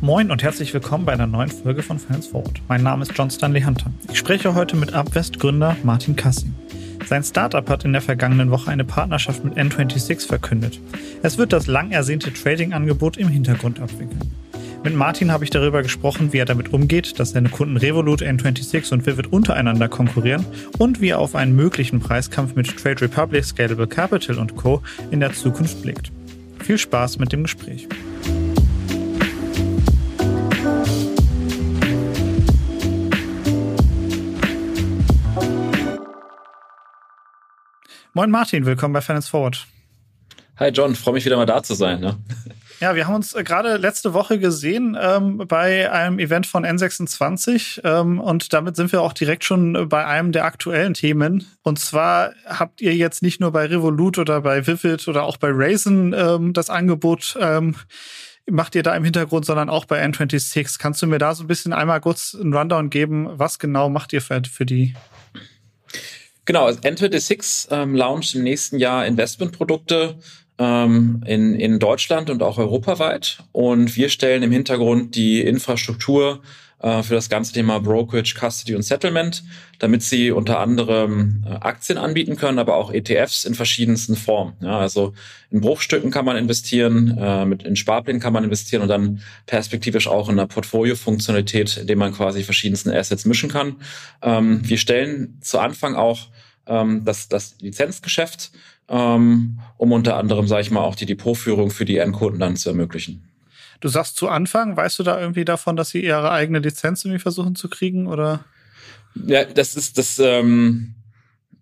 Moin und herzlich willkommen bei einer neuen Folge von Finance Forward. Mein Name ist John Stanley Hunter. Ich spreche heute mit Abwest-Gründer Martin Kassing. Sein Startup hat in der vergangenen Woche eine Partnerschaft mit N26 verkündet. Es wird das lang ersehnte Trading-Angebot im Hintergrund abwickeln. Mit Martin habe ich darüber gesprochen, wie er damit umgeht, dass seine Kunden Revolut, N26 und Vivid untereinander konkurrieren und wie er auf einen möglichen Preiskampf mit Trade Republic, Scalable Capital und Co. in der Zukunft blickt. Viel Spaß mit dem Gespräch. Moin Martin, willkommen bei Finance Forward. Hi John, freue mich wieder mal da zu sein. Ne? Ja, wir haben uns äh, gerade letzte Woche gesehen ähm, bei einem Event von N26 ähm, und damit sind wir auch direkt schon bei einem der aktuellen Themen. Und zwar habt ihr jetzt nicht nur bei Revolut oder bei Vivid oder auch bei Raisin ähm, das Angebot ähm, macht ihr da im Hintergrund, sondern auch bei N26. Kannst du mir da so ein bisschen einmal kurz einen Rundown geben? Was genau macht ihr für, für die? Genau, N26 ähm, launcht im nächsten Jahr Investmentprodukte ähm, in, in Deutschland und auch europaweit. Und wir stellen im Hintergrund die Infrastruktur äh, für das ganze Thema Brokerage, Custody und Settlement, damit sie unter anderem äh, Aktien anbieten können, aber auch ETFs in verschiedensten Formen. Ja, also in Bruchstücken kann man investieren, äh, mit in Sparplänen kann man investieren und dann perspektivisch auch in einer Portfolio-Funktionalität, indem man quasi verschiedensten Assets mischen kann. Ähm, wir stellen zu Anfang auch ähm, das, das Lizenzgeschäft, um unter anderem, sage ich mal, auch die Depotführung für die Endkunden dann zu ermöglichen. Du sagst zu Anfang, weißt du da irgendwie davon, dass sie ihre eigene Lizenz irgendwie versuchen zu kriegen oder? Ja, das ist das. Ähm,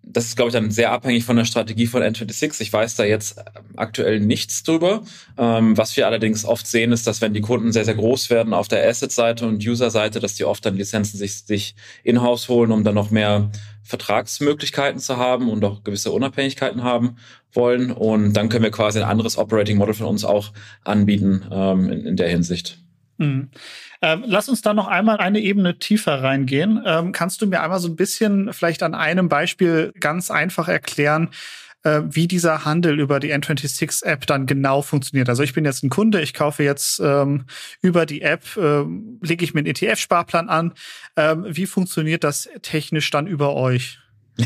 das ist, glaube ich, dann sehr abhängig von der Strategie von N26. Ich weiß da jetzt aktuell nichts drüber. Ähm, was wir allerdings oft sehen, ist, dass wenn die Kunden sehr, sehr groß werden auf der Asset-Seite und User-Seite, dass die oft dann Lizenzen sich, sich in-house holen, um dann noch mehr Vertragsmöglichkeiten zu haben und auch gewisse Unabhängigkeiten haben wollen. Und dann können wir quasi ein anderes Operating Model von uns auch anbieten ähm, in, in der Hinsicht. Mhm. Ähm, lass uns da noch einmal eine Ebene tiefer reingehen. Ähm, kannst du mir einmal so ein bisschen vielleicht an einem Beispiel ganz einfach erklären, äh, wie dieser Handel über die N26-App dann genau funktioniert. Also ich bin jetzt ein Kunde, ich kaufe jetzt ähm, über die App, äh, lege ich mir einen ETF-Sparplan an. Ähm, wie funktioniert das technisch dann über euch?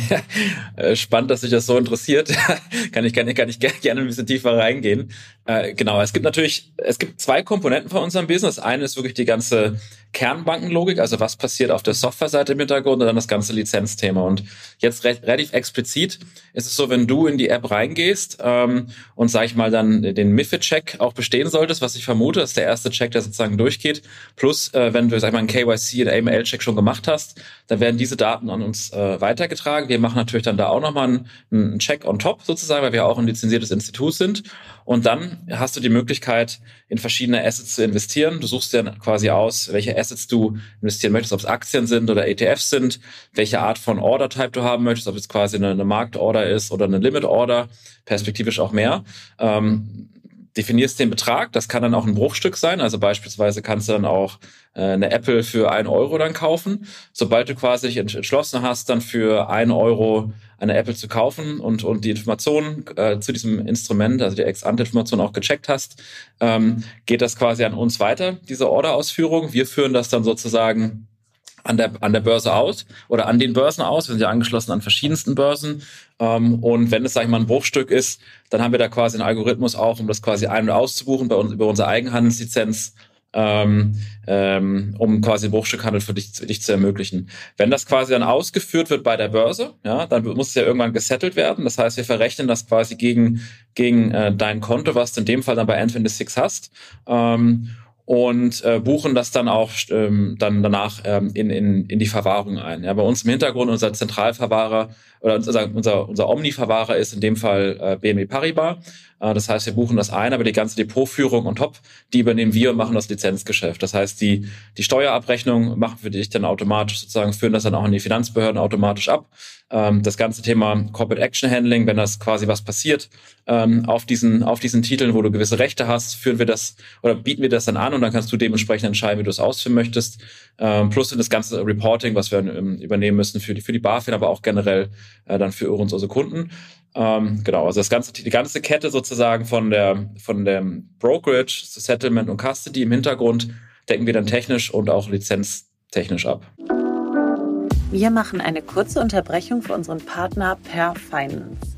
Äh, spannend, dass sich das so interessiert. kann ich, kann, kann ich gerne ein bisschen tiefer reingehen. Äh, genau, es gibt natürlich, es gibt zwei Komponenten von unserem Business. Eine ist wirklich die ganze Kernbankenlogik, also was passiert auf der Softwareseite im Hintergrund und dann das ganze Lizenzthema. Und jetzt re relativ explizit ist es so, wenn du in die App reingehst ähm, und sag ich mal dann den MIFID-Check auch bestehen solltest, was ich vermute, ist der erste Check, der sozusagen durchgeht. Plus, äh, wenn du sag ich mal einen KYC oder AML-Check schon gemacht hast, dann werden diese Daten an uns äh, weitergetragen. Wir machen natürlich dann da auch nochmal einen, einen Check on top sozusagen, weil wir auch ein lizenziertes Institut sind. Und dann hast du die Möglichkeit, in verschiedene Assets zu investieren. Du suchst dir quasi aus, welche Assets du investieren möchtest, ob es Aktien sind oder ETFs sind, welche Art von Order-Type du haben möchtest, ob es quasi eine, eine Marktorder ist oder eine Limit-Order, perspektivisch auch mehr. Ähm, definierst den Betrag, das kann dann auch ein Bruchstück sein, also beispielsweise kannst du dann auch äh, eine Apple für ein Euro dann kaufen. Sobald du quasi dich entschlossen hast, dann für ein Euro eine Apple zu kaufen und, und die Informationen äh, zu diesem Instrument, also die Ex-Ante-Information auch gecheckt hast, ähm, geht das quasi an uns weiter, diese Order-Ausführung. Wir führen das dann sozusagen an der, an der Börse aus oder an den Börsen aus. Wir sind ja angeschlossen an verschiedensten Börsen. Ähm, und wenn es, sag ich mal, ein Bruchstück ist, dann haben wir da quasi einen Algorithmus auch, um das quasi ein- und auszubuchen bei uns über unsere Eigenhandelslizenz ähm, ähm, um quasi Bruchstückhandel für dich, für dich zu ermöglichen. Wenn das quasi dann ausgeführt wird bei der Börse, ja, dann muss es ja irgendwann gesettelt werden. Das heißt, wir verrechnen das quasi gegen, gegen äh, dein Konto, was du in dem Fall dann bei N26 hast. Ähm, und äh, buchen das dann auch ähm, dann danach ähm, in, in, in die Verwahrung ein. Ja, bei uns im Hintergrund unser Zentralverwahrer oder unser, unser, Omni-Verwahrer ist in dem Fall äh, BME Paribas. Äh, das heißt, wir buchen das ein, aber die ganze Depotführung und top, die übernehmen wir und machen das Lizenzgeschäft. Das heißt, die, die Steuerabrechnung machen wir dich dann automatisch sozusagen, führen das dann auch in die Finanzbehörden automatisch ab. Ähm, das ganze Thema Corporate Action Handling, wenn das quasi was passiert, ähm, auf diesen, auf diesen Titeln, wo du gewisse Rechte hast, führen wir das oder bieten wir das dann an und dann kannst du dementsprechend entscheiden, wie du es ausführen möchtest. Ähm, plus das ganze Reporting, was wir ähm, übernehmen müssen für die, für die BaFin, aber auch generell äh, dann für uns unsere Kunden. Ähm, genau, also das ganze, die ganze Kette sozusagen von der von dem Brokerage, Settlement und Custody im Hintergrund decken wir dann technisch und auch lizenztechnisch ab. Wir machen eine kurze Unterbrechung für unseren Partner Per Finance.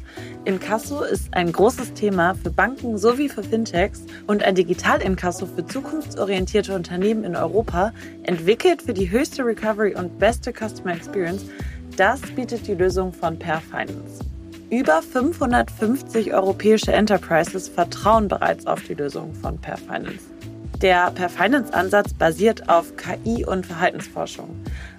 Inkasso ist ein großes Thema für Banken sowie für Fintechs und ein Digital-Inkasso für zukunftsorientierte Unternehmen in Europa, entwickelt für die höchste Recovery und beste Customer Experience. Das bietet die Lösung von Per Finance. Über 550 europäische Enterprises vertrauen bereits auf die Lösung von Per Finance. Der Per Finance Ansatz basiert auf KI und Verhaltensforschung.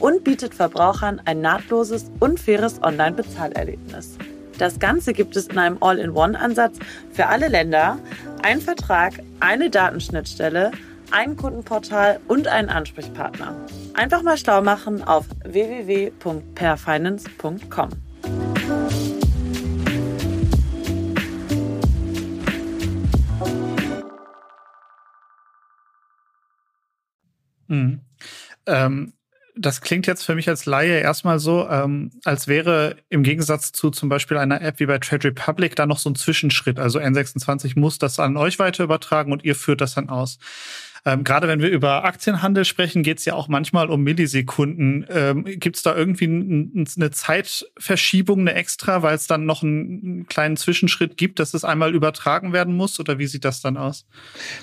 und bietet Verbrauchern ein nahtloses und faires Online-Bezahlerlebnis. Das Ganze gibt es in einem All-in-One-Ansatz für alle Länder, ein Vertrag, eine Datenschnittstelle, ein Kundenportal und einen Ansprechpartner. Einfach mal schlau machen auf www.perfinance.com. Mhm. Ähm, das klingt jetzt für mich als Laie erstmal so, ähm, als wäre im Gegensatz zu zum Beispiel einer App wie bei Trade Republic da noch so ein Zwischenschritt. Also N26 muss das an euch weiter übertragen und ihr führt das dann aus. Ähm, Gerade wenn wir über Aktienhandel sprechen, geht es ja auch manchmal um Millisekunden. Ähm, Gibt es da irgendwie eine Zeitverschiebung, eine extra, weil es dann noch einen kleinen Zwischenschritt gibt, dass es einmal übertragen werden muss? Oder wie sieht das dann aus?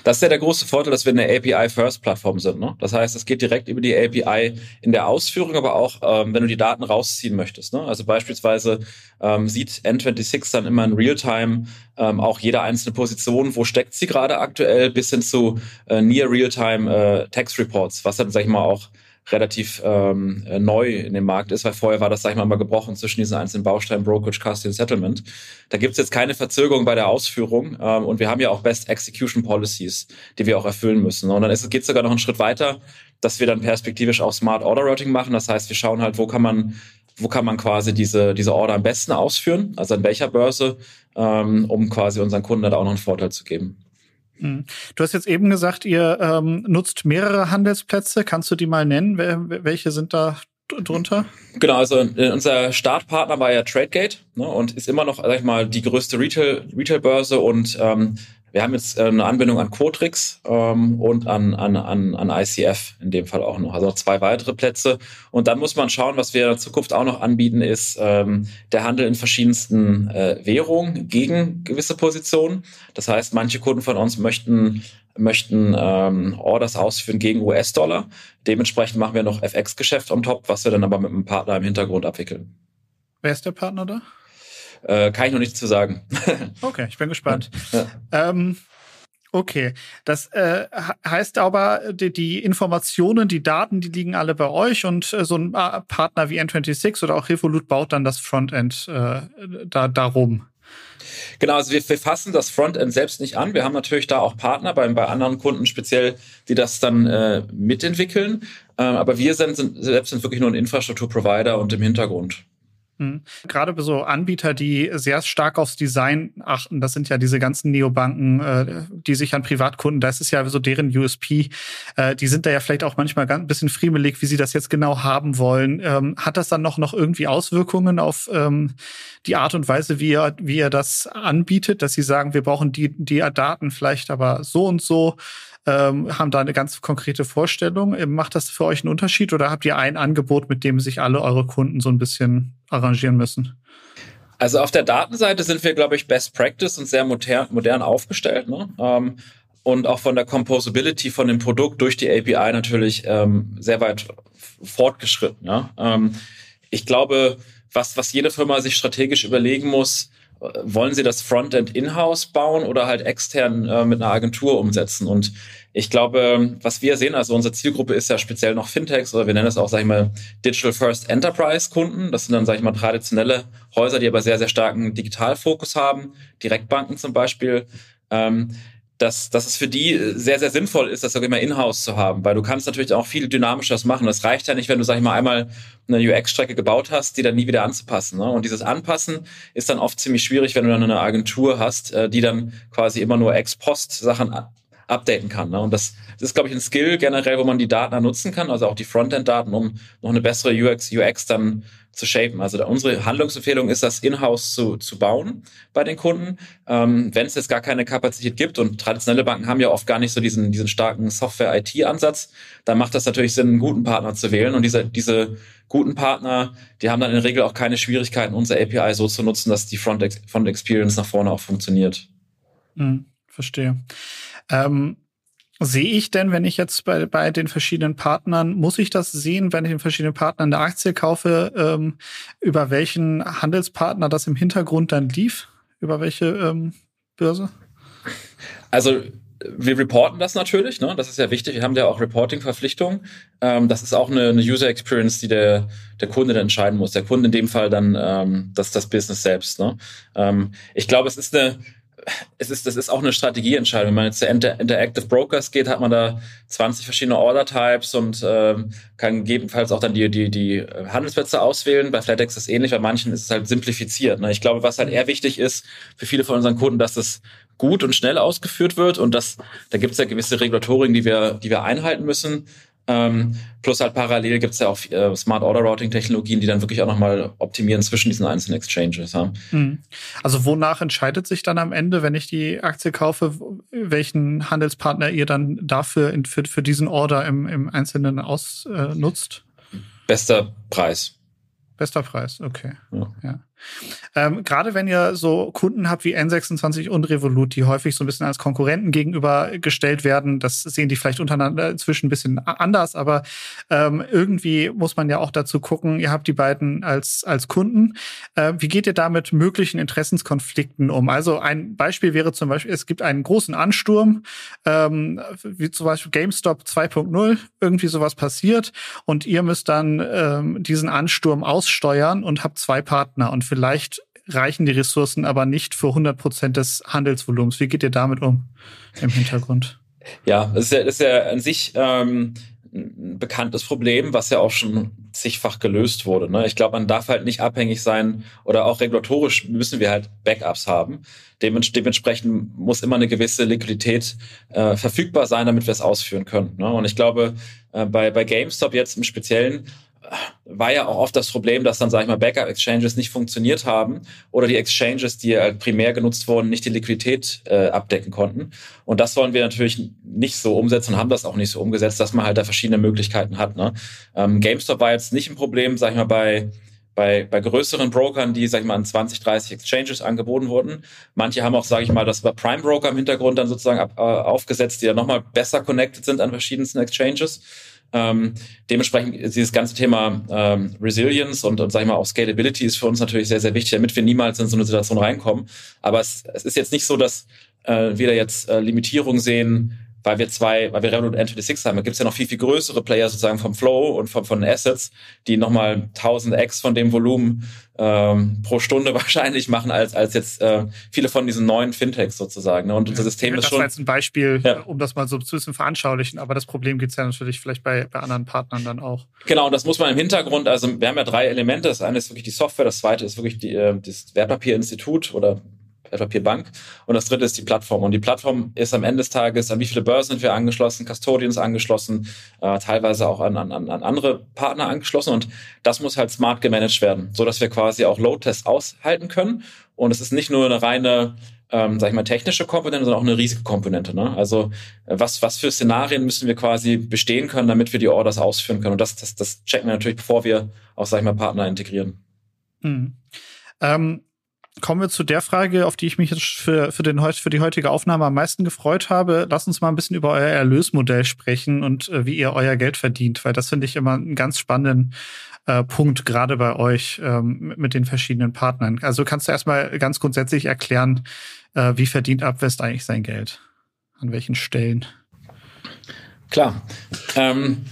Das ist ja der große Vorteil, dass wir eine API-First-Plattform sind. Ne? Das heißt, es geht direkt über die API in der Ausführung, aber auch, ähm, wenn du die Daten rausziehen möchtest. Ne? Also beispielsweise ähm, sieht N26 dann immer in Realtime ähm, auch jede einzelne Position, wo steckt sie gerade aktuell, bis hin zu äh, Near Realtime äh, Tax Reports, was dann, sag ich mal, auch relativ ähm, äh, neu in dem Markt ist, weil vorher war das, sag ich mal, mal gebrochen zwischen diesen einzelnen Bausteinen Brokerage, Custody und Settlement. Da gibt's jetzt keine Verzögerung bei der Ausführung ähm, und wir haben ja auch Best Execution Policies, die wir auch erfüllen müssen. Und dann ist, geht's sogar noch einen Schritt weiter, dass wir dann perspektivisch auch Smart Order Routing machen. Das heißt, wir schauen halt, wo kann man wo kann man quasi diese, diese Order am besten ausführen, also an welcher Börse, ähm, um quasi unseren Kunden da auch noch einen Vorteil zu geben. Hm. Du hast jetzt eben gesagt, ihr ähm, nutzt mehrere Handelsplätze. Kannst du die mal nennen? Welche sind da drunter? Genau, also äh, unser Startpartner war ja TradeGate ne, und ist immer noch, sag ich mal, die größte Retail, Retail-Börse und ähm, wir haben jetzt äh, eine Anbindung an Quotrix ähm, und an, an, an, an ICF in dem Fall auch noch. Also noch zwei weitere Plätze. Und dann muss man schauen, was wir in Zukunft auch noch anbieten, ist ähm, der Handel in verschiedensten äh, Währungen gegen gewisse Positionen. Das heißt, manche Kunden von uns möchten möchten ähm, Orders ausführen gegen US-Dollar. Dementsprechend machen wir noch FX-Geschäft on top, was wir dann aber mit einem Partner im Hintergrund abwickeln. Wer ist der Partner da? Äh, kann ich noch nichts zu sagen. okay, ich bin gespannt. Ja. Ähm, okay, das äh, heißt aber, die, die, Informationen, die Daten, die liegen alle bei euch und äh, so ein äh, Partner wie N26 oder auch Revolut baut dann das Frontend äh, da darum. Genau, also wir, wir fassen das Frontend selbst nicht an. Wir haben natürlich da auch Partner bei, bei anderen Kunden speziell, die das dann äh, mitentwickeln. Ähm, aber wir sind, sind selbst sind wirklich nur ein Infrastrukturprovider und im Hintergrund. Mhm. Gerade so Anbieter, die sehr stark aufs Design achten, das sind ja diese ganzen Neobanken, äh, die sich an Privatkunden, das ist ja so deren USP, äh, die sind da ja vielleicht auch manchmal ganz ein bisschen friemelig, wie sie das jetzt genau haben wollen. Ähm, hat das dann noch, noch irgendwie Auswirkungen auf ähm, die Art und Weise, wie ihr, wie ihr das anbietet, dass sie sagen, wir brauchen die, die Daten vielleicht aber so und so? Ähm, haben da eine ganz konkrete Vorstellung. Ähm, macht das für euch einen Unterschied oder habt ihr ein Angebot, mit dem sich alle eure Kunden so ein bisschen arrangieren müssen? Also auf der Datenseite sind wir, glaube ich, Best Practice und sehr modern, modern aufgestellt. Ne? Ähm, und auch von der Composability von dem Produkt durch die API natürlich ähm, sehr weit fortgeschritten. Ja? Ähm, ich glaube, was, was jede Firma sich strategisch überlegen muss, wollen sie das Frontend in-house bauen oder halt extern äh, mit einer Agentur umsetzen? Und ich glaube, was wir sehen, also unsere Zielgruppe ist ja speziell noch Fintechs oder wir nennen es auch, sag ich mal, Digital First Enterprise Kunden. Das sind dann, sag ich mal, traditionelle Häuser, die aber sehr, sehr starken Digitalfokus haben, Direktbanken zum Beispiel. Ähm, dass, dass es für die sehr, sehr sinnvoll ist, das auch immer in-house zu haben, weil du kannst natürlich auch viel dynamischer machen. Das reicht ja nicht, wenn du, sag ich mal, einmal eine UX-Strecke gebaut hast, die dann nie wieder anzupassen. Ne? Und dieses Anpassen ist dann oft ziemlich schwierig, wenn du dann eine Agentur hast, äh, die dann quasi immer nur ex-post Sachen updaten kann. Ne? Und das, das ist, glaube ich, ein Skill generell, wo man die Daten nutzen kann, also auch die Frontend-Daten, um noch eine bessere UX, UX dann zu shapen. Also unsere Handlungsempfehlung ist, das in-house zu, zu bauen bei den Kunden. Ähm, Wenn es jetzt gar keine Kapazität gibt und traditionelle Banken haben ja oft gar nicht so diesen, diesen starken Software-IT-Ansatz, dann macht das natürlich Sinn, einen guten Partner zu wählen. Und diese, diese guten Partner, die haben dann in der Regel auch keine Schwierigkeiten, unsere API so zu nutzen, dass die Front-Experience nach vorne auch funktioniert. Hm, verstehe. Ähm Sehe ich denn, wenn ich jetzt bei, bei den verschiedenen Partnern, muss ich das sehen, wenn ich den verschiedenen Partnern eine Aktie kaufe, ähm, über welchen Handelspartner das im Hintergrund dann lief? Über welche ähm, Börse? Also wir reporten das natürlich, ne? das ist ja wichtig. Wir haben ja auch Reporting-Verpflichtungen. Ähm, das ist auch eine, eine User Experience, die der, der Kunde dann entscheiden muss. Der Kunde in dem Fall dann ähm, das, das Business selbst. Ne? Ähm, ich glaube, es ist eine es ist, das ist auch eine Strategieentscheidung. Wenn man jetzt zu Inter Interactive Brokers geht, hat man da 20 verschiedene Order-Types und ähm, kann gegebenenfalls auch dann die, die, die Handelsplätze auswählen. Bei FlatEx ist es ähnlich, bei manchen ist es halt simplifiziert. Ne? Ich glaube, was halt eher wichtig ist für viele von unseren Kunden, dass es gut und schnell ausgeführt wird und das, da gibt es ja gewisse Regulatorien, die wir, die wir einhalten müssen. Ähm, plus halt parallel gibt es ja auch äh, Smart Order Routing Technologien, die dann wirklich auch nochmal optimieren zwischen diesen einzelnen Exchanges. Ja. Mhm. Also wonach entscheidet sich dann am Ende, wenn ich die Aktie kaufe, welchen Handelspartner ihr dann dafür in, für, für diesen Order im, im Einzelnen ausnutzt? Äh, Bester Preis. Bester Preis, okay. Ja. ja. Ähm, Gerade wenn ihr so Kunden habt wie N26 und Revolut, die häufig so ein bisschen als Konkurrenten gegenübergestellt werden, das sehen die vielleicht untereinander inzwischen ein bisschen anders, aber ähm, irgendwie muss man ja auch dazu gucken, ihr habt die beiden als, als Kunden. Äh, wie geht ihr da mit möglichen Interessenskonflikten um? Also ein Beispiel wäre zum Beispiel, es gibt einen großen Ansturm, ähm, wie zum Beispiel GameStop 2.0, irgendwie sowas passiert und ihr müsst dann ähm, diesen Ansturm aussteuern und habt zwei Partner und vielleicht reichen die Ressourcen aber nicht für 100 Prozent des Handelsvolumens. Wie geht ihr damit um im Hintergrund? Ja, das ist ja, das ist ja an sich ähm, ein bekanntes Problem, was ja auch schon zigfach gelöst wurde. Ne? Ich glaube, man darf halt nicht abhängig sein oder auch regulatorisch müssen wir halt Backups haben. dementsprechend muss immer eine gewisse Liquidität äh, verfügbar sein, damit wir es ausführen können. Ne? Und ich glaube, äh, bei, bei GameStop jetzt im Speziellen war ja auch oft das Problem, dass dann, sage ich mal, Backup-Exchanges nicht funktioniert haben oder die Exchanges, die äh, primär genutzt wurden, nicht die Liquidität äh, abdecken konnten. Und das wollen wir natürlich nicht so umsetzen und haben das auch nicht so umgesetzt, dass man halt da verschiedene Möglichkeiten hat. Ne? Ähm, GameStop war jetzt nicht ein Problem, sage ich mal, bei bei, bei größeren Brokern, die, sag ich mal, an 20, 30 Exchanges angeboten wurden. Manche haben auch, sage ich mal, das über Prime Broker im Hintergrund dann sozusagen ab, äh, aufgesetzt, die dann nochmal besser connected sind an verschiedensten Exchanges. Ähm, dementsprechend dieses ganze Thema ähm, Resilience und, und sag ich mal auch Scalability ist für uns natürlich sehr, sehr wichtig, damit wir niemals in so eine Situation reinkommen. Aber es, es ist jetzt nicht so, dass äh, wir da jetzt äh, Limitierungen sehen, weil wir zwei, weil wir Revolut N26 haben, da gibt es ja noch viel, viel größere Player sozusagen vom Flow und von, von Assets, die nochmal 1000 X von dem Volumen ähm, pro Stunde wahrscheinlich machen, als, als jetzt äh, viele von diesen neuen Fintechs sozusagen. Ne? Und unser System ja, ist schon... Das war jetzt ein Beispiel, ja. um das mal so zu bisschen veranschaulichen, aber das Problem gibt's ja natürlich vielleicht bei, bei anderen Partnern dann auch. Genau, und das muss man im Hintergrund, also wir haben ja drei Elemente. Das eine ist wirklich die Software, das zweite ist wirklich die, äh, das Wertpapierinstitut oder Wertpapierbank. Und das dritte ist die Plattform. Und die Plattform ist am Ende des Tages, an wie viele Börsen sind wir angeschlossen, Custodians angeschlossen, äh, teilweise auch an, an, an andere Partner angeschlossen. Und das muss halt smart gemanagt werden, so dass wir quasi auch Load-Tests aushalten können. Und es ist nicht nur eine reine ähm, sag ich mal, technische Komponente, sondern auch eine Risikokomponente. Ne? Also äh, was, was für Szenarien müssen wir quasi bestehen können, damit wir die Orders ausführen können. Und das, das, das checken wir natürlich, bevor wir auch, sag ich mal, Partner integrieren. Mhm. Ähm, kommen wir zu der Frage, auf die ich mich jetzt für, für, den, für die heutige Aufnahme am meisten gefreut habe. Lass uns mal ein bisschen über euer Erlösmodell sprechen und äh, wie ihr euer Geld verdient, weil das finde ich immer einen ganz spannenden äh, Punkt, gerade bei euch ähm, mit den verschiedenen Partnern. Also kannst du erstmal ganz grundsätzlich erklären, äh, wie verdient Abwest eigentlich sein Geld? An welchen Stellen? Klar. Ähm,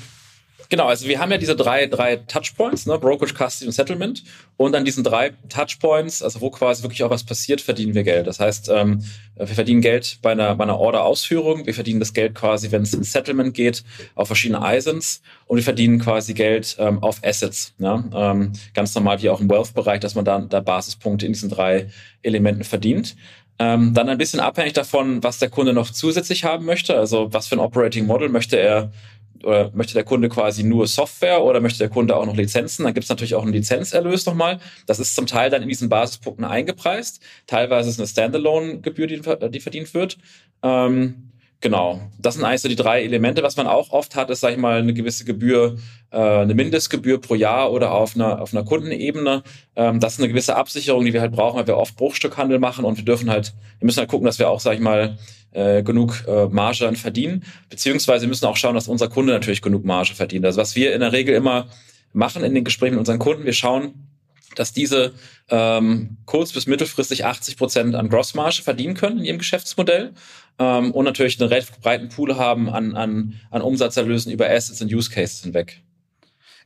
Genau, also wir haben ja diese drei, drei Touchpoints, ne, Brokerage, Custody und Settlement. Und an diesen drei Touchpoints, also wo quasi wirklich auch was passiert, verdienen wir Geld. Das heißt, ähm, wir verdienen Geld bei einer, bei einer Order-Ausführung, wir verdienen das Geld quasi, wenn es ins Settlement geht, auf verschiedene ISINs und wir verdienen quasi Geld ähm, auf Assets. Ne? Ähm, ganz normal wie auch im Wealth-Bereich, dass man da, da Basispunkte in diesen drei Elementen verdient. Ähm, dann ein bisschen abhängig davon, was der Kunde noch zusätzlich haben möchte. Also was für ein Operating Model möchte er oder möchte der Kunde quasi nur Software oder möchte der Kunde auch noch Lizenzen? Dann gibt es natürlich auch einen Lizenzerlös nochmal. Das ist zum Teil dann in diesen Basispunkten eingepreist. Teilweise ist es eine Standalone-Gebühr, die, die, verdient wird. Ähm, genau. Das sind eigentlich so die drei Elemente. Was man auch oft hat, ist, sag ich mal, eine gewisse Gebühr, äh, eine Mindestgebühr pro Jahr oder auf einer, auf einer Kundenebene. Ähm, das ist eine gewisse Absicherung, die wir halt brauchen, weil wir oft Bruchstückhandel machen und wir dürfen halt, wir müssen halt gucken, dass wir auch, sag ich mal, äh, genug äh, Marge dann verdienen. Beziehungsweise müssen auch schauen, dass unser Kunde natürlich genug Marge verdient. Also was wir in der Regel immer machen in den Gesprächen mit unseren Kunden, wir schauen, dass diese ähm, kurz- bis mittelfristig 80 Prozent an Grossmarge verdienen können in ihrem Geschäftsmodell ähm, und natürlich einen relativ breiten Pool haben an, an, an Umsatzerlösen über Assets und Use Cases hinweg.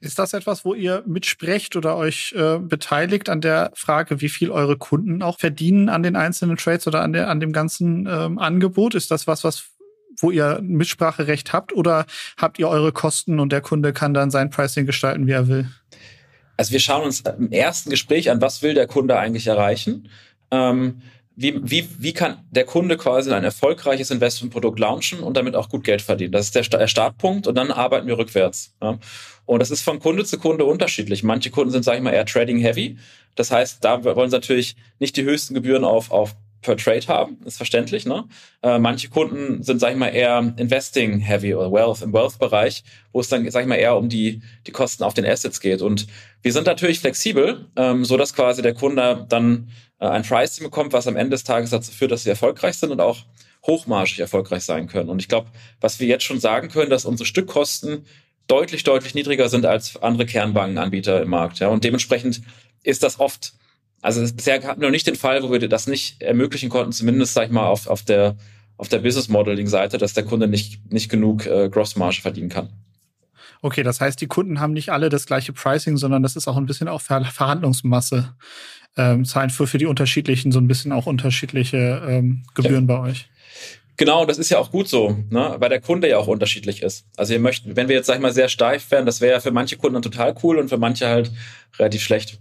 Ist das etwas, wo ihr mitsprecht oder euch äh, beteiligt an der Frage, wie viel eure Kunden auch verdienen an den einzelnen Trades oder an, der, an dem ganzen ähm, Angebot? Ist das was, was wo ihr Mitspracherecht habt oder habt ihr eure Kosten und der Kunde kann dann sein Pricing gestalten, wie er will? Also wir schauen uns im ersten Gespräch an, was will der Kunde eigentlich erreichen? Ähm, wie, wie, wie kann der Kunde quasi ein erfolgreiches Investmentprodukt launchen und damit auch gut Geld verdienen? Das ist der Startpunkt und dann arbeiten wir rückwärts. Ja. Und das ist von Kunde zu Kunde unterschiedlich. Manche Kunden sind, sage ich mal, eher trading heavy. Das heißt, da wollen sie natürlich nicht die höchsten Gebühren auf, auf per Trade haben, ist verständlich. Ne? Äh, manche Kunden sind, sag ich mal, eher Investing heavy oder Wealth im Wealth-Bereich, wo es dann, sag ich mal, eher um die die Kosten auf den Assets geht. Und wir sind natürlich flexibel, ähm, so dass quasi der Kunde dann ein Pricing bekommt, was am Ende des Tages dazu führt, dass sie erfolgreich sind und auch hochmargig erfolgreich sein können. Und ich glaube, was wir jetzt schon sagen können, dass unsere Stückkosten deutlich, deutlich niedriger sind als andere Kernbankenanbieter im Markt. Ja, und dementsprechend ist das oft, also bisher hatten wir noch nicht den Fall, wo wir das nicht ermöglichen konnten, zumindest, sag ich mal, auf, auf der, auf der Business Modeling Seite, dass der Kunde nicht, nicht genug äh, Grossmarge verdienen kann. Okay, das heißt, die Kunden haben nicht alle das gleiche Pricing, sondern das ist auch ein bisschen auch Ver Verhandlungsmasse. Ähm, zahlen für, für die unterschiedlichen so ein bisschen auch unterschiedliche ähm, Gebühren ja. bei euch. Genau, das ist ja auch gut so, ne? weil der Kunde ja auch unterschiedlich ist. Also ihr möchtet, wenn wir jetzt, sag ich mal, sehr steif wären, das wäre ja für manche Kunden total cool und für manche halt relativ schlecht.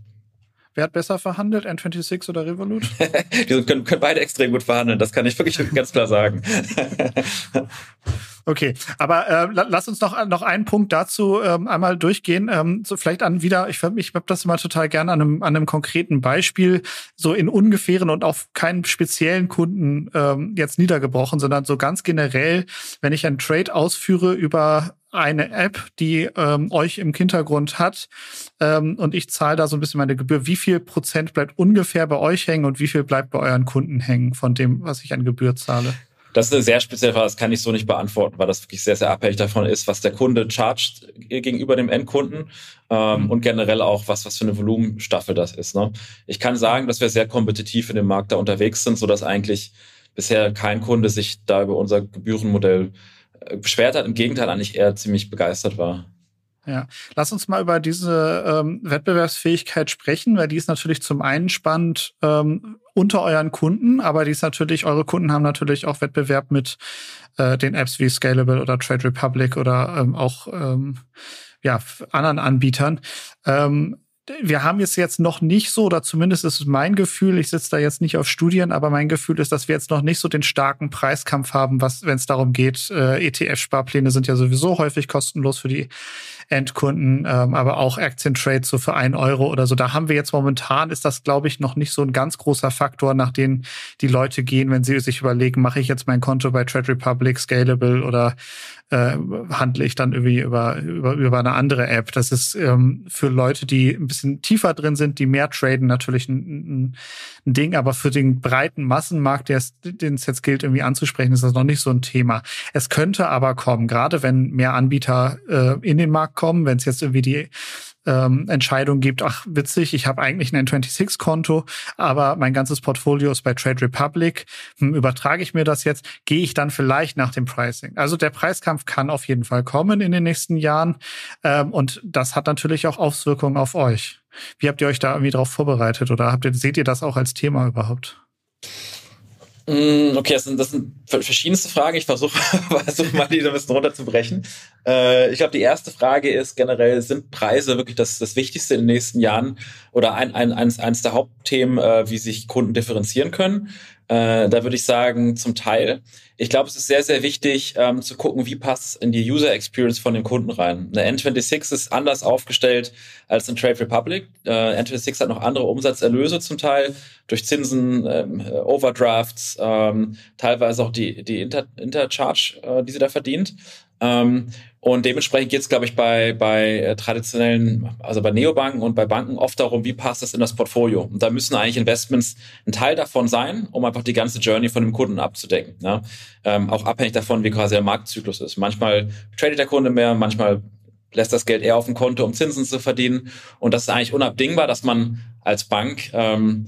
Wer hat besser verhandelt, N26 oder Revolut? Die können, können beide extrem gut verhandeln, das kann ich wirklich ganz klar sagen. Okay, aber äh, lass uns noch, noch einen Punkt dazu ähm, einmal durchgehen. Ähm, so vielleicht an wieder, ich, ich habe das immer total gerne an einem, an einem konkreten Beispiel, so in ungefähren und auf keinen speziellen Kunden ähm, jetzt niedergebrochen, sondern so ganz generell, wenn ich einen Trade ausführe über eine App, die ähm, euch im Hintergrund hat ähm, und ich zahle da so ein bisschen meine Gebühr. Wie viel Prozent bleibt ungefähr bei euch hängen und wie viel bleibt bei euren Kunden hängen von dem, was ich an Gebühr zahle? Das ist eine sehr spezielle Frage, das kann ich so nicht beantworten, weil das wirklich sehr, sehr abhängig davon ist, was der Kunde chargt gegenüber dem Endkunden ähm, mhm. und generell auch, was, was für eine Volumenstaffel das ist. Ne? Ich kann sagen, dass wir sehr kompetitiv in dem Markt da unterwegs sind, sodass eigentlich bisher kein Kunde sich da über unser Gebührenmodell äh, beschwert hat. Im Gegenteil, eigentlich eher ziemlich begeistert war. Ja, lass uns mal über diese ähm, Wettbewerbsfähigkeit sprechen, weil die ist natürlich zum einen spannend ähm, unter euren Kunden, aber die ist natürlich, eure Kunden haben natürlich auch Wettbewerb mit äh, den Apps wie Scalable oder Trade Republic oder ähm, auch ähm, ja, anderen Anbietern. Ähm, wir haben es jetzt noch nicht so, oder zumindest ist es mein Gefühl, ich sitze da jetzt nicht auf Studien, aber mein Gefühl ist, dass wir jetzt noch nicht so den starken Preiskampf haben, was, wenn es darum geht, äh, ETF-Sparpläne sind ja sowieso häufig kostenlos für die Endkunden, ähm, aber auch Aktientrades so für ein Euro oder so. Da haben wir jetzt momentan, ist das, glaube ich, noch nicht so ein ganz großer Faktor, nach dem die Leute gehen, wenn sie sich überlegen, mache ich jetzt mein Konto bei Trade Republic, Scalable oder äh, handle ich dann irgendwie über, über, über eine andere App. Das ist ähm, für Leute, die ein bisschen tiefer drin sind, die mehr traden, natürlich ein, ein, ein Ding, aber für den breiten Massenmarkt, den es jetzt gilt, irgendwie anzusprechen, ist das noch nicht so ein Thema. Es könnte aber kommen, gerade wenn mehr Anbieter äh, in den Markt kommen, wenn es jetzt irgendwie die ähm, Entscheidung gibt, ach witzig, ich habe eigentlich ein N26-Konto, aber mein ganzes Portfolio ist bei Trade Republic. Hm, übertrage ich mir das jetzt, gehe ich dann vielleicht nach dem Pricing. Also der Preiskampf kann auf jeden Fall kommen in den nächsten Jahren ähm, und das hat natürlich auch Auswirkungen auf euch. Wie habt ihr euch da irgendwie drauf vorbereitet oder habt ihr, seht ihr das auch als Thema überhaupt? Mm, okay, das sind, das sind verschiedenste Fragen. Ich versuche versuch mal, die ein bisschen runterzubrechen. Äh, ich glaube, die erste Frage ist generell, sind Preise wirklich das, das Wichtigste in den nächsten Jahren oder ein, ein, eines, eines der Hauptthemen, äh, wie sich Kunden differenzieren können? Äh, da würde ich sagen, zum Teil. Ich glaube, es ist sehr, sehr wichtig ähm, zu gucken, wie passt in die User Experience von den Kunden rein. Eine N26 ist anders aufgestellt als ein Trade Republic. Äh, N26 hat noch andere Umsatzerlöse zum Teil durch Zinsen, ähm, Overdrafts, ähm, teilweise auch die, die Inter Intercharge, äh, die sie da verdient. Ähm, und dementsprechend geht es, glaube ich, bei, bei äh, traditionellen, also bei Neobanken und bei Banken oft darum, wie passt das in das Portfolio. Und da müssen eigentlich Investments ein Teil davon sein, um einfach die ganze Journey von dem Kunden abzudecken. Ne? Ähm, auch abhängig davon, wie quasi der Marktzyklus ist. Manchmal tradet der Kunde mehr, manchmal lässt das Geld eher auf dem Konto, um Zinsen zu verdienen. Und das ist eigentlich unabdingbar, dass man als Bank ähm,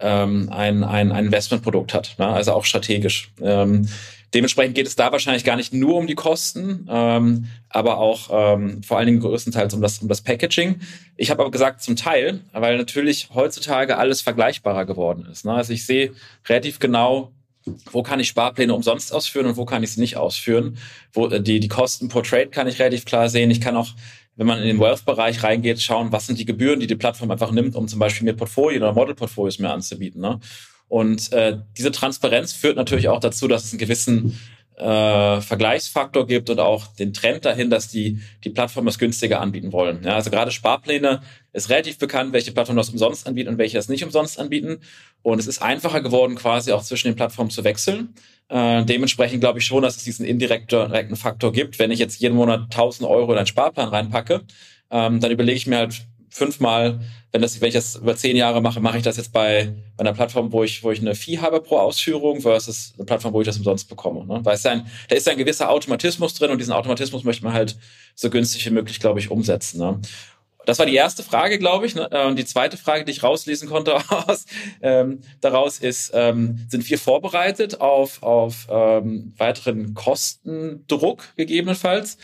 ähm, ein, ein, ein Investmentprodukt hat, ne? also auch strategisch. Ähm, Dementsprechend geht es da wahrscheinlich gar nicht nur um die Kosten, ähm, aber auch ähm, vor allen Dingen größtenteils um das, um das Packaging. Ich habe aber gesagt zum Teil, weil natürlich heutzutage alles vergleichbarer geworden ist. Ne? Also ich sehe relativ genau, wo kann ich Sparpläne umsonst ausführen und wo kann ich sie nicht ausführen. Wo, äh, die, die Kosten pro Trade kann ich relativ klar sehen. Ich kann auch wenn man in den Wealth-Bereich reingeht, schauen, was sind die Gebühren, die die Plattform einfach nimmt, um zum Beispiel mir Portfolien oder Model-Portfolios mehr anzubieten. Ne? Und äh, diese Transparenz führt natürlich auch dazu, dass es einen gewissen äh, Vergleichsfaktor gibt und auch den Trend dahin, dass die die Plattform das günstiger anbieten wollen. Ja, also gerade Sparpläne ist relativ bekannt, welche Plattformen das umsonst anbieten und welche das nicht umsonst anbieten. Und es ist einfacher geworden, quasi auch zwischen den Plattformen zu wechseln. Äh, dementsprechend glaube ich schon, dass es diesen indirekten, direkten Faktor gibt. Wenn ich jetzt jeden Monat 1000 Euro in einen Sparplan reinpacke, ähm, dann überlege ich mir halt fünfmal, wenn das, wenn ich das über zehn Jahre mache, mache ich das jetzt bei, bei einer Plattform, wo ich, wo ich eine Fee habe pro Ausführung versus eine Plattform, wo ich das umsonst bekomme. Ne? Weil es ein, da ist ein gewisser Automatismus drin und diesen Automatismus möchte man halt so günstig wie möglich, glaube ich, umsetzen. Ne? Das war die erste Frage, glaube ich. Ne? Und die zweite Frage, die ich rauslesen konnte aus, ähm, daraus ist, ähm, sind wir vorbereitet auf, auf ähm, weiteren Kostendruck gegebenenfalls?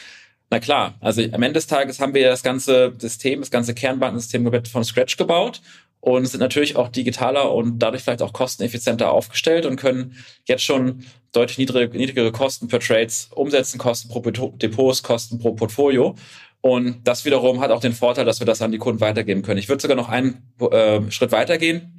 Na klar, also am Ende des Tages haben wir das ganze System, das ganze Kernbankensystem komplett von Scratch gebaut und sind natürlich auch digitaler und dadurch vielleicht auch kosteneffizienter aufgestellt und können jetzt schon deutlich niedrige, niedrigere Kosten per Trades umsetzen, Kosten pro Depots, Kosten pro Portfolio. Und das wiederum hat auch den Vorteil, dass wir das an die Kunden weitergeben können. Ich würde sogar noch einen äh, Schritt weitergehen.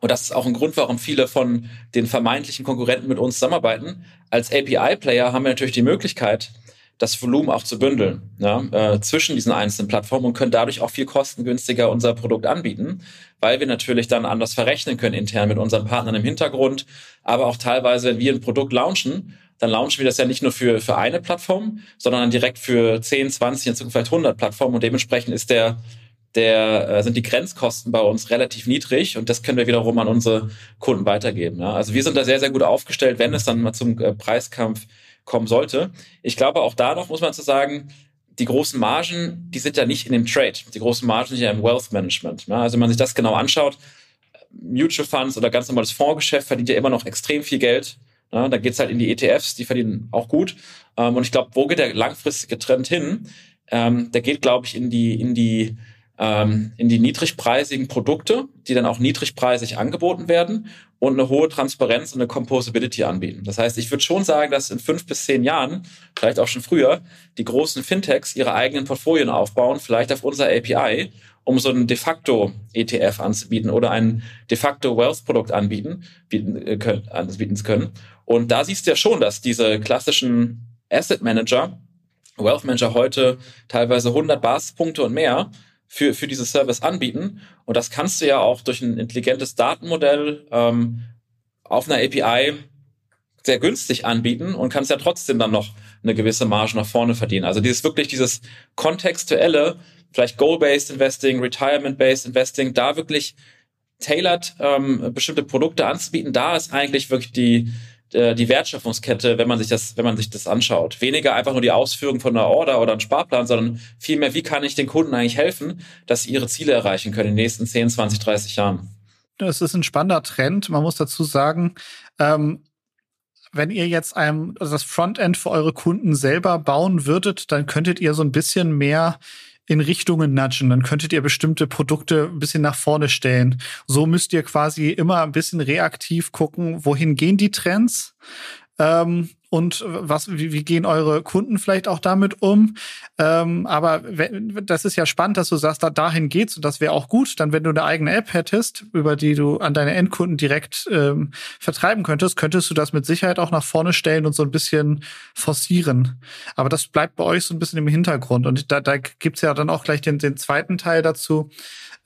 Und das ist auch ein Grund, warum viele von den vermeintlichen Konkurrenten mit uns zusammenarbeiten. Als API-Player haben wir natürlich die Möglichkeit, das Volumen auch zu bündeln ja, äh, zwischen diesen einzelnen Plattformen und können dadurch auch viel kostengünstiger unser Produkt anbieten, weil wir natürlich dann anders verrechnen können intern mit unseren Partnern im Hintergrund, aber auch teilweise, wenn wir ein Produkt launchen, dann launchen wir das ja nicht nur für, für eine Plattform, sondern dann direkt für 10, 20, in Zukunft vielleicht 100 Plattformen und dementsprechend ist der der äh, sind die Grenzkosten bei uns relativ niedrig und das können wir wiederum an unsere Kunden weitergeben. Ja. Also wir sind da sehr, sehr gut aufgestellt, wenn es dann mal zum äh, Preiskampf kommen sollte. Ich glaube, auch da noch muss man zu sagen, die großen Margen, die sind ja nicht in dem Trade. Die großen Margen sind ja im Wealth Management. Ne? Also wenn man sich das genau anschaut, Mutual Funds oder ganz normales Fondsgeschäft verdient ja immer noch extrem viel Geld. Ne? Da geht's halt in die ETFs, die verdienen auch gut. Ähm, und ich glaube, wo geht der langfristige Trend hin? Ähm, der geht, glaube ich, in die, in die ähm, in die niedrigpreisigen Produkte, die dann auch niedrigpreisig angeboten werden und eine hohe Transparenz und eine Composability anbieten. Das heißt, ich würde schon sagen, dass in fünf bis zehn Jahren, vielleicht auch schon früher, die großen Fintechs ihre eigenen Portfolien aufbauen, vielleicht auf unser API, um so einen de facto ETF anzubieten oder ein de facto Wealth Produkt anbieten, bieten, äh, können, anbieten zu können. Und da siehst du ja schon, dass diese klassischen Asset Manager, Wealth Manager heute teilweise 100 Basispunkte und mehr für, für diese Service anbieten. Und das kannst du ja auch durch ein intelligentes Datenmodell ähm, auf einer API sehr günstig anbieten und kannst ja trotzdem dann noch eine gewisse Marge nach vorne verdienen. Also dieses wirklich dieses kontextuelle, vielleicht Goal-Based Investing, Retirement-Based Investing, da wirklich tailored ähm, bestimmte Produkte anzubieten, da ist eigentlich wirklich die die Wertschöpfungskette, wenn man sich das, wenn man sich das anschaut. Weniger einfach nur die Ausführung von einer Order oder einem Sparplan, sondern vielmehr, wie kann ich den Kunden eigentlich helfen, dass sie ihre Ziele erreichen können in den nächsten 10, 20, 30 Jahren. Das ist ein spannender Trend. Man muss dazu sagen, ähm, wenn ihr jetzt einem also das Frontend für eure Kunden selber bauen würdet, dann könntet ihr so ein bisschen mehr in Richtungen nudgen. Dann könntet ihr bestimmte Produkte ein bisschen nach vorne stellen. So müsst ihr quasi immer ein bisschen reaktiv gucken, wohin gehen die Trends ähm, und was, wie, wie gehen eure Kunden vielleicht auch damit um. Ähm, aber das ist ja spannend, dass du sagst, da, dahin geht's und das wäre auch gut. Dann, wenn du eine eigene App hättest, über die du an deine Endkunden direkt ähm, vertreiben könntest, könntest du das mit Sicherheit auch nach vorne stellen und so ein bisschen forcieren. Aber das bleibt bei euch so ein bisschen im Hintergrund. Und da, da gibt's ja dann auch gleich den, den zweiten Teil dazu.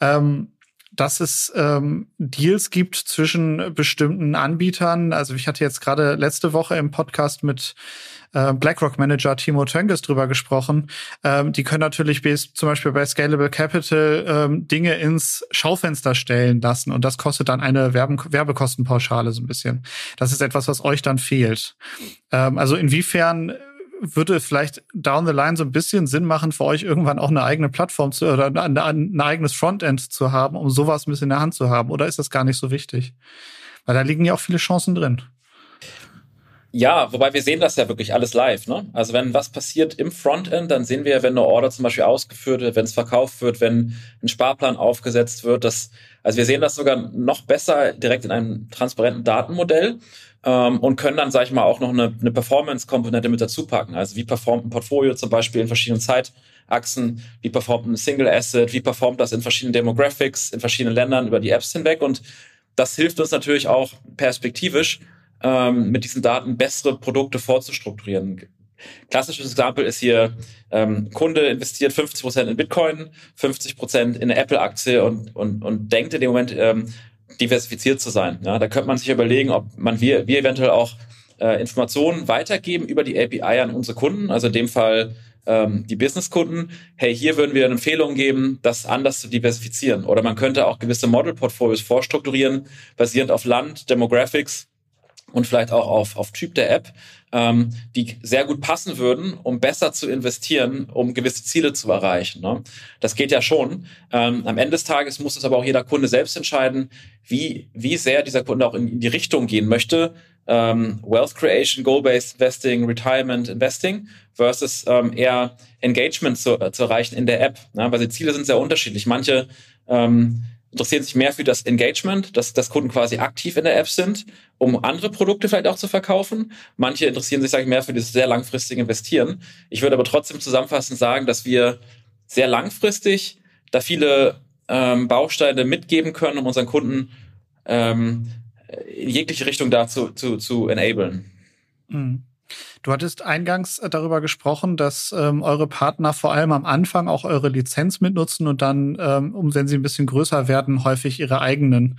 Ähm, dass es ähm, Deals gibt zwischen bestimmten Anbietern. Also ich hatte jetzt gerade letzte Woche im Podcast mit äh, BlackRock Manager Timo Tönges drüber gesprochen. Ähm, die können natürlich bis, zum Beispiel bei Scalable Capital ähm, Dinge ins Schaufenster stellen lassen und das kostet dann eine Werben Werbekostenpauschale so ein bisschen. Das ist etwas, was euch dann fehlt. Ähm, also inwiefern würde vielleicht down the line so ein bisschen Sinn machen, für euch irgendwann auch eine eigene Plattform zu oder ein, ein eigenes Frontend zu haben, um sowas ein bisschen in der Hand zu haben? Oder ist das gar nicht so wichtig? Weil da liegen ja auch viele Chancen drin. Ja, wobei wir sehen das ja wirklich alles live. Ne? Also wenn was passiert im Frontend, dann sehen wir, wenn eine Order zum Beispiel ausgeführt wird, wenn es verkauft wird, wenn ein Sparplan aufgesetzt wird. Das, also wir sehen das sogar noch besser direkt in einem transparenten Datenmodell ähm, und können dann, sage ich mal, auch noch eine, eine Performance-Komponente mit dazu packen. Also wie performt ein Portfolio zum Beispiel in verschiedenen Zeitachsen, wie performt ein Single Asset, wie performt das in verschiedenen Demographics, in verschiedenen Ländern über die Apps hinweg und das hilft uns natürlich auch perspektivisch, ähm, mit diesen Daten bessere Produkte vorzustrukturieren. Klassisches Beispiel ist hier, ähm, Kunde investiert 50 Prozent in Bitcoin, 50 Prozent in eine Apple-Aktie und, und, und denkt in dem Moment, ähm, diversifiziert zu sein. Ja, da könnte man sich überlegen, ob man wir, wir eventuell auch äh, Informationen weitergeben über die API an unsere Kunden, also in dem Fall ähm, die Businesskunden. Hey, hier würden wir eine Empfehlung geben, das anders zu diversifizieren. Oder man könnte auch gewisse Model-Portfolios vorstrukturieren, basierend auf Land, Demographics und vielleicht auch auf, auf Typ der App, ähm, die sehr gut passen würden, um besser zu investieren, um gewisse Ziele zu erreichen. Ne? Das geht ja schon. Ähm, am Ende des Tages muss es aber auch jeder Kunde selbst entscheiden, wie, wie sehr dieser Kunde auch in, in die Richtung gehen möchte. Ähm, Wealth Creation, Goal-Based Investing, Retirement Investing versus ähm, eher Engagement zu, äh, zu erreichen in der App. Ne? Weil die Ziele sind sehr unterschiedlich. Manche ähm, interessieren sich mehr für das Engagement, dass, dass Kunden quasi aktiv in der App sind, um andere Produkte vielleicht auch zu verkaufen. Manche interessieren sich, sage ich, mehr für das sehr langfristige Investieren. Ich würde aber trotzdem zusammenfassend sagen, dass wir sehr langfristig da viele ähm, Bausteine mitgeben können, um unseren Kunden ähm, in jegliche Richtung dazu zu, zu enablen. Mhm. Du hattest eingangs äh, darüber gesprochen, dass ähm, eure Partner vor allem am Anfang auch eure Lizenz mitnutzen und dann, ähm, um wenn sie ein bisschen größer werden, häufig ihre eigenen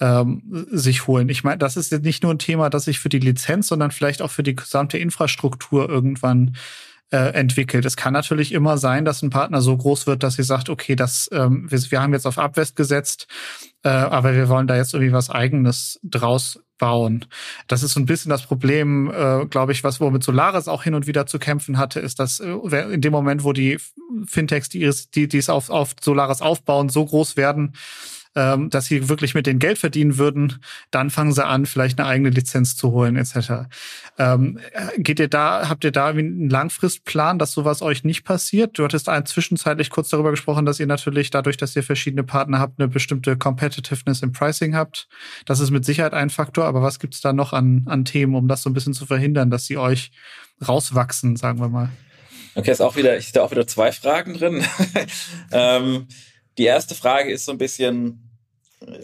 ähm, sich holen. Ich meine, das ist jetzt nicht nur ein Thema, das sich für die Lizenz, sondern vielleicht auch für die gesamte Infrastruktur irgendwann äh, entwickelt. Es kann natürlich immer sein, dass ein Partner so groß wird, dass sie sagt, okay, das ähm, wir, wir haben jetzt auf Abwest gesetzt, äh, aber wir wollen da jetzt irgendwie was Eigenes draus bauen. Das ist so ein bisschen das Problem, äh, glaube ich, was womit Solaris auch hin und wieder zu kämpfen hatte, ist, dass äh, in dem Moment, wo die Fintechs, die, die, die es auf, auf Solaris aufbauen, so groß werden, ähm, dass sie wirklich mit den Geld verdienen würden, dann fangen sie an, vielleicht eine eigene Lizenz zu holen, etc. Ähm, geht ihr da, habt ihr da einen Langfristplan, dass sowas euch nicht passiert? Du hattest zwischenzeitlich kurz darüber gesprochen, dass ihr natürlich dadurch, dass ihr verschiedene Partner habt, eine bestimmte Competitiveness im Pricing habt. Das ist mit Sicherheit ein Faktor, aber was gibt's da noch an, an Themen, um das so ein bisschen zu verhindern, dass sie euch rauswachsen, sagen wir mal? Okay, ist auch wieder, ist da auch wieder zwei Fragen drin. ähm, die erste Frage ist so ein bisschen,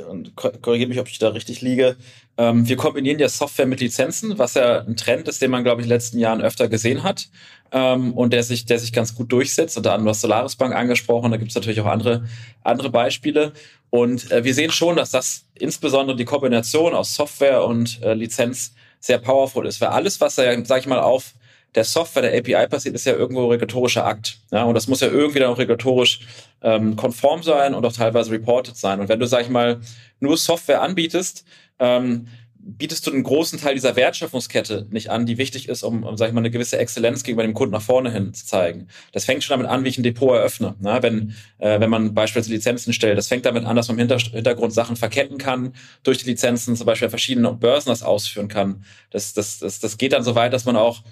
und korrigiere mich, ob ich da richtig liege. Ähm, wir kombinieren ja Software mit Lizenzen, was ja ein Trend ist, den man, glaube ich, in den letzten Jahren öfter gesehen hat ähm, und der sich, der sich ganz gut durchsetzt. Unter anderem was Solaris Bank angesprochen, da gibt es natürlich auch andere, andere Beispiele. Und äh, wir sehen schon, dass das insbesondere die Kombination aus Software und äh, Lizenz sehr powerful ist. Weil alles, was ja, sag ich mal, auf der Software, der API passiert, ist ja irgendwo regulatorischer Akt. Ja, und das muss ja irgendwie dann auch regulatorisch ähm, konform sein und auch teilweise reported sein. Und wenn du, sag ich mal, nur Software anbietest, ähm, bietest du einen großen Teil dieser Wertschöpfungskette nicht an, die wichtig ist, um, um sag ich mal, eine gewisse Exzellenz gegenüber dem Kunden nach vorne hin zu zeigen. Das fängt schon damit an, wie ich ein Depot eröffne. Ne? Wenn, äh, wenn man beispielsweise Lizenzen stellt, das fängt damit an, dass man im Hintergrund Sachen verketten kann, durch die Lizenzen zum Beispiel verschiedene Börsen das ausführen kann. Das, das, das, das geht dann so weit, dass man auch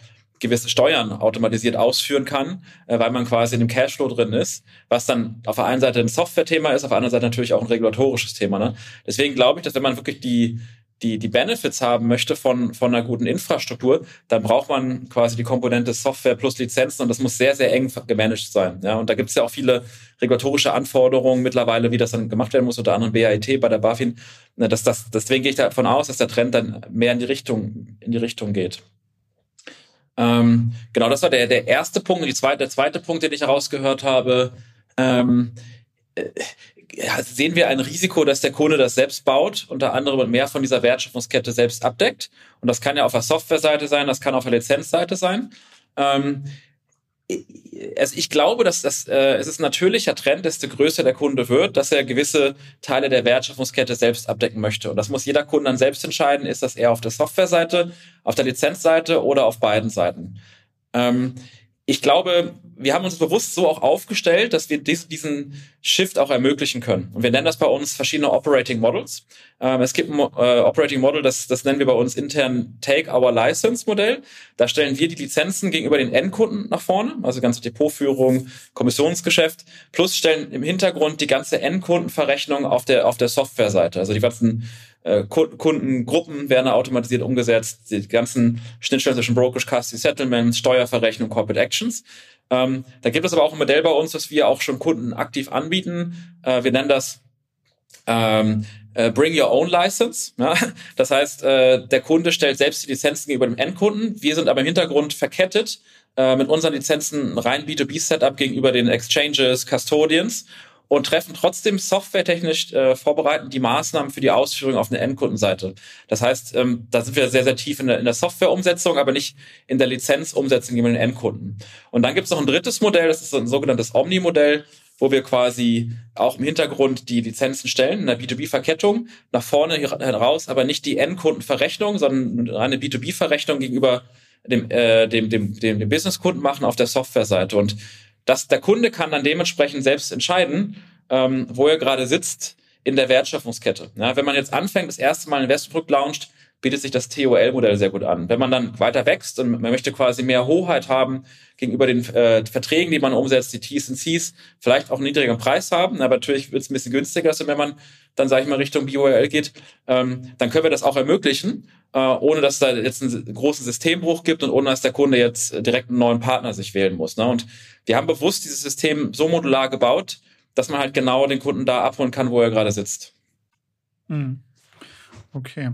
gewisse Steuern automatisiert ausführen kann, äh, weil man quasi in dem Cashflow drin ist, was dann auf der einen Seite ein Software-Thema ist, auf der anderen Seite natürlich auch ein regulatorisches Thema. Ne? Deswegen glaube ich, dass wenn man wirklich die die, die Benefits haben möchte von, von einer guten Infrastruktur, dann braucht man quasi die Komponente Software plus Lizenzen und das muss sehr, sehr eng gemanagt sein. Ja, und da gibt es ja auch viele regulatorische Anforderungen mittlerweile, wie das dann gemacht werden muss, unter anderem BAIT bei der BaFin. Ne, dass das, deswegen gehe ich davon aus, dass der Trend dann mehr in die Richtung, in die Richtung geht. Ähm, genau, das war der, der erste Punkt. Die zweite, der zweite Punkt, den ich herausgehört habe, ähm, äh, sehen wir ein Risiko, dass der Kunde das selbst baut, unter anderem mehr von dieser Wertschöpfungskette selbst abdeckt. Und das kann ja auf der Softwareseite sein, das kann auf der Lizenzseite sein. Ähm, also ich glaube, dass das äh, es ist ein natürlicher Trend, desto größer der Kunde wird, dass er gewisse Teile der Wertschöpfungskette selbst abdecken möchte. Und das muss jeder Kunde dann selbst entscheiden, ist das eher auf der Softwareseite, auf der Lizenzseite oder auf beiden Seiten. Ähm, ich glaube, wir haben uns bewusst so auch aufgestellt, dass wir diesen Shift auch ermöglichen können. Und wir nennen das bei uns verschiedene Operating Models. Ähm, es gibt ein äh, Operating Model, das, das nennen wir bei uns intern Take Our License Modell. Da stellen wir die Lizenzen gegenüber den Endkunden nach vorne, also ganze Depotführung, Kommissionsgeschäft, plus stellen im Hintergrund die ganze Endkundenverrechnung auf der, auf der Softwareseite. Also die ganzen äh, Kundengruppen werden automatisiert umgesetzt, die ganzen Schnittstellen zwischen Brokerage, Custody, Settlements, Steuerverrechnung, Corporate Actions. Ähm, da gibt es aber auch ein Modell bei uns, das wir auch schon Kunden aktiv anbieten. Äh, wir nennen das ähm, äh, Bring Your Own License. Ja? Das heißt, äh, der Kunde stellt selbst die Lizenzen gegenüber dem Endkunden. Wir sind aber im Hintergrund verkettet äh, mit unseren Lizenzen rein B2B-Setup gegenüber den Exchanges, Custodians und treffen trotzdem softwaretechnisch äh, vorbereiten die Maßnahmen für die Ausführung auf der Endkundenseite. Das heißt, ähm, da sind wir sehr, sehr tief in der, in der Softwareumsetzung, aber nicht in der Lizenzumsetzung gegenüber den Endkunden. Und dann gibt es noch ein drittes Modell, das ist ein sogenanntes Omni-Modell, wo wir quasi auch im Hintergrund die Lizenzen stellen, in der B2B-Verkettung, nach vorne heraus, aber nicht die Endkundenverrechnung, sondern eine B2B-Verrechnung gegenüber dem, äh, dem, dem, dem, dem Businesskunden machen auf der Softwareseite. Und dass der Kunde kann dann dementsprechend selbst entscheiden, ähm, wo er gerade sitzt in der Wertschöpfungskette. Ja, wenn man jetzt anfängt, das erste Mal ein Investmentprodukt launcht, bietet sich das TOL-Modell sehr gut an. Wenn man dann weiter wächst und man möchte quasi mehr Hoheit haben gegenüber den äh, Verträgen, die man umsetzt, die T's und C's, vielleicht auch einen niedrigeren Preis haben, aber natürlich wird es ein bisschen günstiger, also wenn man dann, sage ich mal, Richtung BOL geht, ähm, dann können wir das auch ermöglichen, äh, ohne dass da jetzt einen großen Systembruch gibt und ohne dass der Kunde jetzt direkt einen neuen Partner sich wählen muss. Ne? Und wir haben bewusst dieses System so modular gebaut, dass man halt genau den Kunden da abholen kann, wo er gerade sitzt. Mhm. Okay.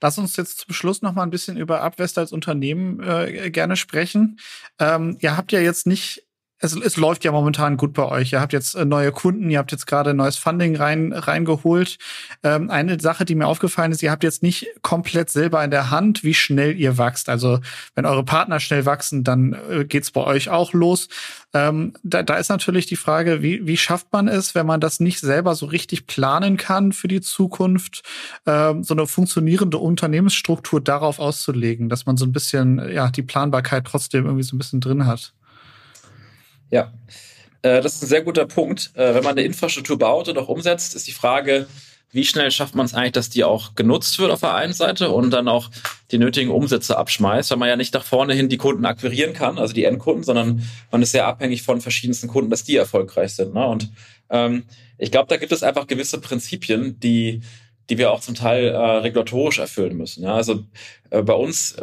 Lass uns jetzt zum Schluss noch mal ein bisschen über Abwest als Unternehmen äh, gerne sprechen. Ähm, ihr habt ja jetzt nicht es, es läuft ja momentan gut bei euch. Ihr habt jetzt äh, neue Kunden, ihr habt jetzt gerade neues Funding rein reingeholt. Ähm, eine Sache, die mir aufgefallen ist, ihr habt jetzt nicht komplett selber in der Hand, wie schnell ihr wachst. Also wenn eure Partner schnell wachsen, dann äh, geht's bei euch auch los. Ähm, da, da ist natürlich die Frage, wie, wie schafft man es, wenn man das nicht selber so richtig planen kann für die Zukunft, ähm, so eine funktionierende Unternehmensstruktur darauf auszulegen, dass man so ein bisschen ja die Planbarkeit trotzdem irgendwie so ein bisschen drin hat. Ja, äh, das ist ein sehr guter Punkt. Äh, wenn man eine Infrastruktur baut und auch umsetzt, ist die Frage, wie schnell schafft man es eigentlich, dass die auch genutzt wird auf der einen Seite und dann auch die nötigen Umsätze abschmeißt, weil man ja nicht nach vorne hin die Kunden akquirieren kann, also die Endkunden, sondern man ist sehr abhängig von verschiedensten Kunden, dass die erfolgreich sind. Ne? Und ähm, ich glaube, da gibt es einfach gewisse Prinzipien, die die wir auch zum Teil äh, regulatorisch erfüllen müssen. Ja? Also äh, bei uns,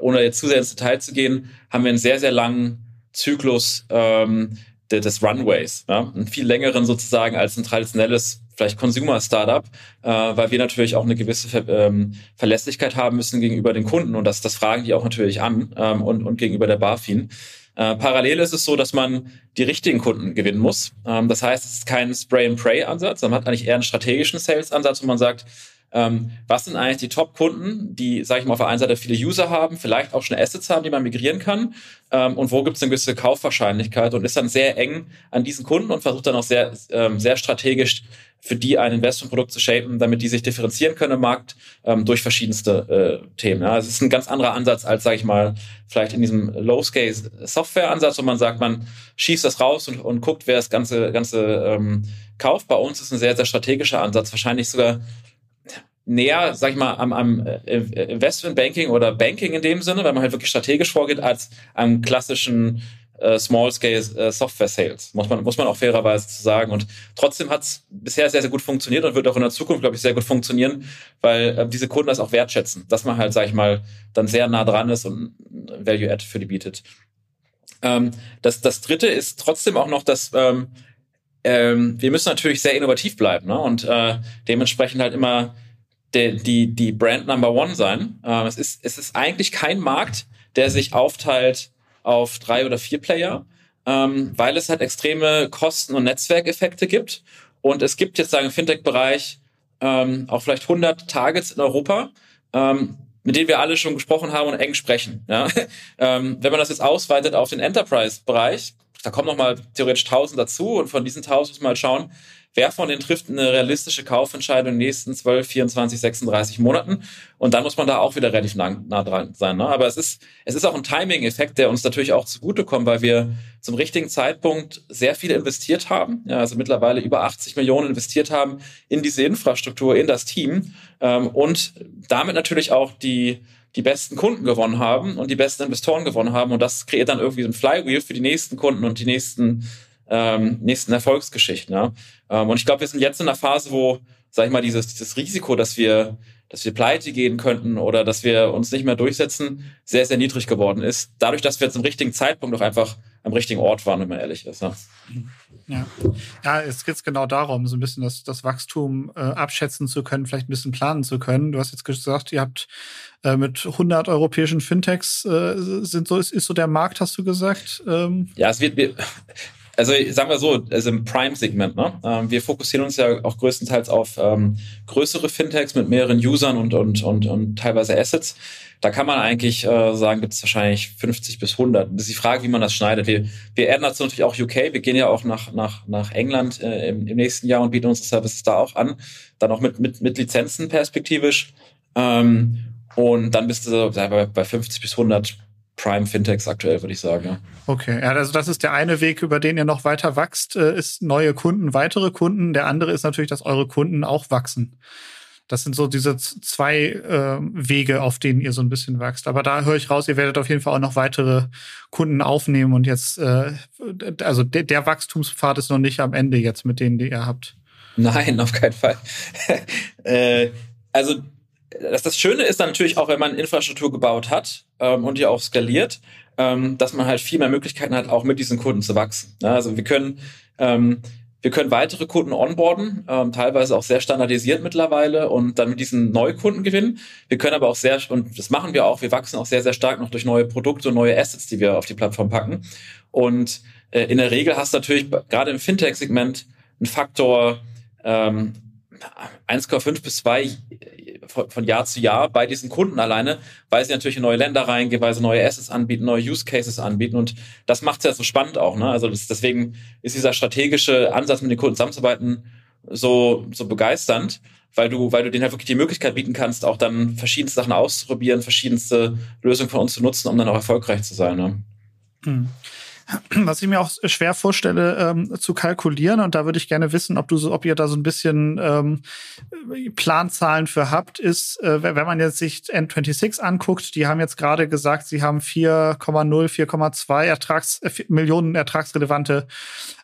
ohne jetzt zu sehr ins Detail zu gehen, haben wir einen sehr, sehr langen Zyklus ähm, des Runways, ja? einen viel längeren sozusagen als ein traditionelles vielleicht Consumer-Startup, äh, weil wir natürlich auch eine gewisse Ver ähm, Verlässlichkeit haben müssen gegenüber den Kunden und das, das fragen die auch natürlich an ähm, und, und gegenüber der BaFin. Äh, parallel ist es so, dass man die richtigen Kunden gewinnen muss. Ähm, das heißt, es ist kein Spray-and-Pray-Ansatz, man hat eigentlich eher einen strategischen Sales-Ansatz, wo man sagt, ähm, was sind eigentlich die Top-Kunden, die, sage ich mal, auf der einen Seite viele User haben, vielleicht auch schon Assets haben, die man migrieren kann ähm, und wo gibt es eine gewisse Kaufwahrscheinlichkeit und ist dann sehr eng an diesen Kunden und versucht dann auch sehr, ähm, sehr strategisch für die ein Investmentprodukt zu shapen, damit die sich differenzieren können im Markt ähm, durch verschiedenste äh, Themen. Ja. Also es ist ein ganz anderer Ansatz als, sage ich mal, vielleicht in diesem Low-Scale-Software-Ansatz, wo man sagt, man schießt das raus und, und guckt, wer das ganze, ganze ähm, kauft. Bei uns ist ein sehr, sehr strategischer Ansatz, wahrscheinlich sogar näher, sag ich mal, am, am äh, Investment Banking oder Banking in dem Sinne, weil man halt wirklich strategisch vorgeht, als am klassischen äh, Small-Scale äh, Software Sales, muss man, muss man auch fairerweise sagen. Und trotzdem hat es bisher sehr, sehr gut funktioniert und wird auch in der Zukunft, glaube ich, sehr gut funktionieren, weil äh, diese Kunden das auch wertschätzen, dass man halt, sag ich mal, dann sehr nah dran ist und Value-Add für die bietet. Ähm, das, das dritte ist trotzdem auch noch, dass ähm, ähm, wir müssen natürlich sehr innovativ bleiben ne? und äh, dementsprechend halt immer die, die, die Brand Number One sein. Äh, es, ist, es ist eigentlich kein Markt, der sich aufteilt auf drei oder vier Player, ähm, weil es halt extreme Kosten- und Netzwerkeffekte gibt. Und es gibt jetzt sagen im Fintech-Bereich ähm, auch vielleicht 100 Targets in Europa, ähm, mit denen wir alle schon gesprochen haben und eng sprechen. Ja? ähm, wenn man das jetzt ausweitet auf den Enterprise-Bereich, da kommen nochmal theoretisch 1000 dazu und von diesen 1000 muss man halt schauen, wer von denen trifft eine realistische Kaufentscheidung in den nächsten 12, 24, 36 Monaten. Und dann muss man da auch wieder relativ nah, nah dran sein. Ne? Aber es ist, es ist auch ein Timing-Effekt, der uns natürlich auch zugutekommt, weil wir zum richtigen Zeitpunkt sehr viel investiert haben. Ja, also mittlerweile über 80 Millionen investiert haben in diese Infrastruktur, in das Team. Ähm, und damit natürlich auch die, die besten Kunden gewonnen haben und die besten Investoren gewonnen haben. Und das kreiert dann irgendwie so ein Flywheel für die nächsten Kunden und die nächsten ähm, nächsten Erfolgsgeschichten. Ja? Ähm, und ich glaube, wir sind jetzt in einer Phase, wo, sag ich mal, dieses, dieses Risiko, dass wir, dass wir pleite gehen könnten oder dass wir uns nicht mehr durchsetzen, sehr, sehr niedrig geworden ist. Dadurch, dass wir zum richtigen Zeitpunkt auch einfach am richtigen Ort waren, wenn man ehrlich ist. Ja. Ja, ja es geht genau darum, so ein bisschen das, das Wachstum äh, abschätzen zu können, vielleicht ein bisschen planen zu können. Du hast jetzt gesagt, ihr habt äh, mit 100 europäischen Fintechs äh, sind so ist, ist so der Markt, hast du gesagt? Ähm. Ja, es wird also sagen wir so, also im Prime-Segment, ne? Ähm, wir fokussieren uns ja auch größtenteils auf ähm, größere Fintechs mit mehreren Usern und, und, und, und teilweise Assets. Da kann man eigentlich äh, sagen, gibt es wahrscheinlich 50 bis 100. Das ist die Frage, wie man das schneidet. Wir, wir adden dazu natürlich auch UK. Wir gehen ja auch nach, nach, nach England äh, im, im nächsten Jahr und bieten unsere Services da auch an. Dann auch mit, mit, mit Lizenzen perspektivisch. Ähm, und dann bist du bei, bei 50 bis 100 Prime Fintechs aktuell, würde ich sagen. Ja. Okay, ja, also das ist der eine Weg, über den ihr noch weiter wächst, äh, ist neue Kunden, weitere Kunden. Der andere ist natürlich, dass eure Kunden auch wachsen. Das sind so diese zwei äh, Wege, auf denen ihr so ein bisschen wächst. Aber da höre ich raus, ihr werdet auf jeden Fall auch noch weitere Kunden aufnehmen und jetzt, äh, also der, der Wachstumspfad ist noch nicht am Ende jetzt mit denen, die ihr habt. Nein, auf keinen Fall. äh, also das, das Schöne ist dann natürlich auch, wenn man Infrastruktur gebaut hat ähm, und die auch skaliert, ähm, dass man halt viel mehr Möglichkeiten hat, auch mit diesen Kunden zu wachsen. Ja, also wir können ähm, wir können weitere Kunden onboarden, ähm, teilweise auch sehr standardisiert mittlerweile und dann mit diesen Neukunden gewinnen. Wir können aber auch sehr, und das machen wir auch, wir wachsen auch sehr, sehr stark noch durch neue Produkte und neue Assets, die wir auf die Plattform packen. Und äh, in der Regel hast du natürlich gerade im Fintech-Segment einen Faktor ähm, 1,5 bis 2 von, Jahr zu Jahr bei diesen Kunden alleine, weil sie natürlich in neue Länder reingehen, weil sie neue Assets anbieten, neue Use Cases anbieten und das macht es ja so spannend auch. Ne? Also das, deswegen ist dieser strategische Ansatz, mit den Kunden zusammenzuarbeiten, so, so begeisternd, weil du, weil du denen halt wirklich die Möglichkeit bieten kannst, auch dann verschiedenste Sachen auszuprobieren, verschiedenste Lösungen von uns zu nutzen, um dann auch erfolgreich zu sein. Ne? Hm. Was ich mir auch schwer vorstelle ähm, zu kalkulieren und da würde ich gerne wissen, ob du so, ob ihr da so ein bisschen ähm, Planzahlen für habt, ist, äh, wenn man jetzt sich N26 anguckt, die haben jetzt gerade gesagt, sie haben 4,0, 4,2 Ertrags, äh, Millionen ertragsrelevante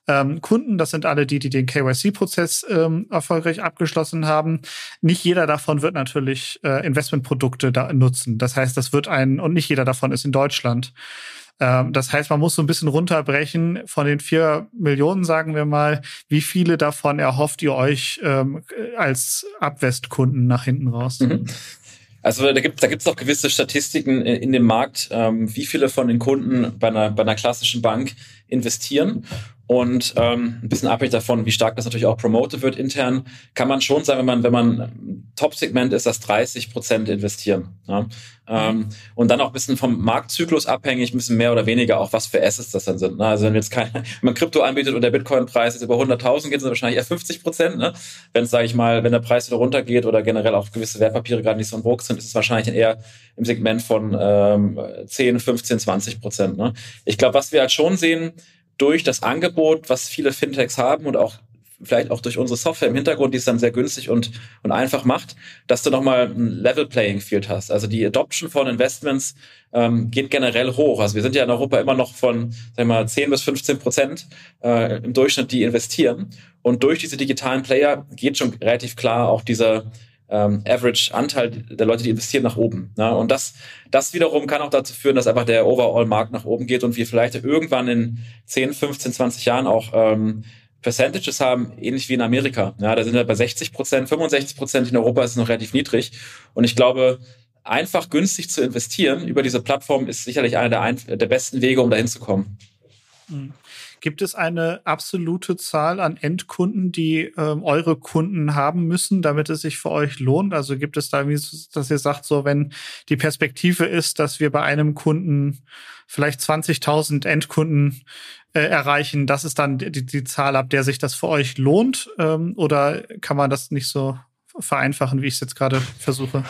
ähm, Kunden. Das sind alle die, die den KYC-Prozess ähm, erfolgreich abgeschlossen haben. Nicht jeder davon wird natürlich äh, Investmentprodukte da nutzen. Das heißt, das wird ein, und nicht jeder davon ist in Deutschland. Ähm, das heißt, man muss so ein bisschen runterbrechen von den vier Millionen, sagen wir mal, wie viele davon erhofft ihr euch ähm, als Abwestkunden nach hinten raus? Mhm. Also da gibt da gibt's auch gewisse Statistiken in, in dem Markt, ähm, wie viele von den Kunden bei einer, bei einer klassischen Bank investieren. Und ähm, ein bisschen abhängig davon, wie stark das natürlich auch promoted wird intern, kann man schon sagen, wenn man, wenn man Top-Segment ist, dass 30 Prozent investieren. Ja? Ähm, und dann auch ein bisschen vom Marktzyklus abhängig, ein bisschen mehr oder weniger auch, was für Assets das dann sind. Ne? Also wenn jetzt kein, wenn man Krypto anbietet und der Bitcoin-Preis ist über 100.000 geht, sind wahrscheinlich eher 50 Prozent. Ne? Wenn es, sage ich mal, wenn der Preis wieder runtergeht oder generell auch gewisse Wertpapiere gerade nicht so in Vogue sind, ist es wahrscheinlich eher im Segment von ähm, 10, 15, 20 Prozent. Ne? Ich glaube, was wir halt schon sehen, durch das Angebot, was viele Fintechs haben und auch vielleicht auch durch unsere Software im Hintergrund, die es dann sehr günstig und, und einfach macht, dass du nochmal ein Level Playing Field hast. Also die Adoption von Investments ähm, geht generell hoch. Also wir sind ja in Europa immer noch von, sagen wir mal, 10 bis 15 Prozent äh, im Durchschnitt, die investieren. Und durch diese digitalen Player geht schon relativ klar auch dieser ähm, Average-Anteil der Leute, die investieren, nach oben. Ne? Und das, das wiederum kann auch dazu führen, dass einfach der Overall-Markt nach oben geht und wir vielleicht irgendwann in 10, 15, 20 Jahren auch ähm, Percentages haben, ähnlich wie in Amerika. Ja, da sind wir bei 60 Prozent, 65 Prozent in Europa ist es noch relativ niedrig. Und ich glaube, einfach günstig zu investieren über diese Plattform ist sicherlich einer der, ein der besten Wege, um dahin zu kommen. Mhm. Gibt es eine absolute Zahl an Endkunden, die ähm, eure Kunden haben müssen, damit es sich für euch lohnt? Also gibt es da, wie dass ihr sagt, so wenn die Perspektive ist, dass wir bei einem Kunden vielleicht 20.000 Endkunden äh, erreichen, das ist dann die, die Zahl, ab der sich das für euch lohnt? Ähm, oder kann man das nicht so vereinfachen, wie ich es jetzt gerade versuche?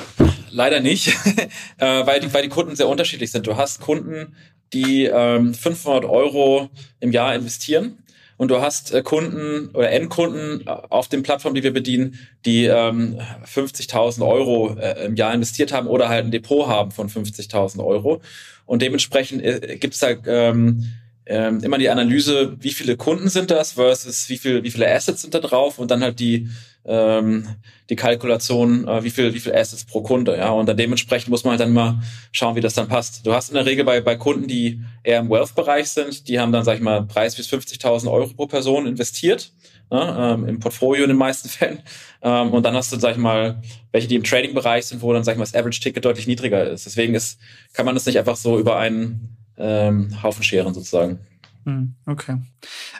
Leider nicht, äh, weil, die, weil die Kunden sehr unterschiedlich sind. Du hast Kunden, die ähm, 500 Euro im Jahr investieren und du hast äh, Kunden oder Endkunden auf den Plattformen, die wir bedienen, die ähm, 50.000 Euro äh, im Jahr investiert haben oder halt ein Depot haben von 50.000 Euro. Und dementsprechend äh, gibt es da ähm, ähm, immer die Analyse, wie viele Kunden sind das versus wie viel, wie viele Assets sind da drauf und dann halt die ähm, die Kalkulation, äh, wie viel wie viel Assets pro Kunde, ja und dann dementsprechend muss man halt dann mal schauen, wie das dann passt. Du hast in der Regel bei bei Kunden, die eher im Wealth-Bereich sind, die haben dann sag ich mal Preis bis 50.000 Euro pro Person investiert. Ja, ähm, im Portfolio in den meisten Fällen. Ähm, und dann hast du, sag ich mal, welche, die im Trading-Bereich sind, wo dann, sag ich mal, das Average-Ticket deutlich niedriger ist. Deswegen ist, kann man das nicht einfach so über einen ähm, Haufen scheren sozusagen. Hm, okay.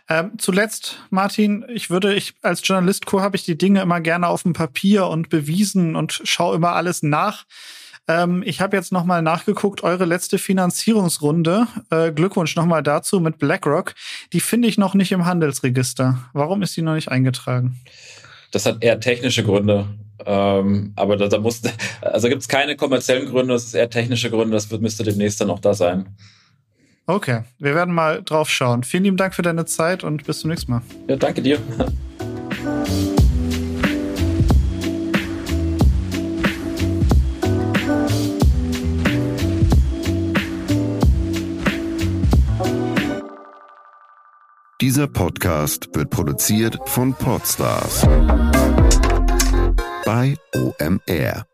Ähm, zuletzt, Martin, ich würde, ich als Journalist habe ich die Dinge immer gerne auf dem Papier und bewiesen und schaue immer alles nach. Ähm, ich habe jetzt nochmal nachgeguckt, eure letzte Finanzierungsrunde, äh, Glückwunsch nochmal dazu mit BlackRock, die finde ich noch nicht im Handelsregister. Warum ist die noch nicht eingetragen? Das hat eher technische Gründe. Ähm, aber da, da muss, also gibt es keine kommerziellen Gründe, das ist eher technische Gründe, das wird, müsste demnächst dann auch da sein. Okay, wir werden mal drauf schauen. Vielen lieben Dank für deine Zeit und bis zum nächsten Mal. Ja, danke dir. Dieser Podcast wird produziert von Podstars bei OMR.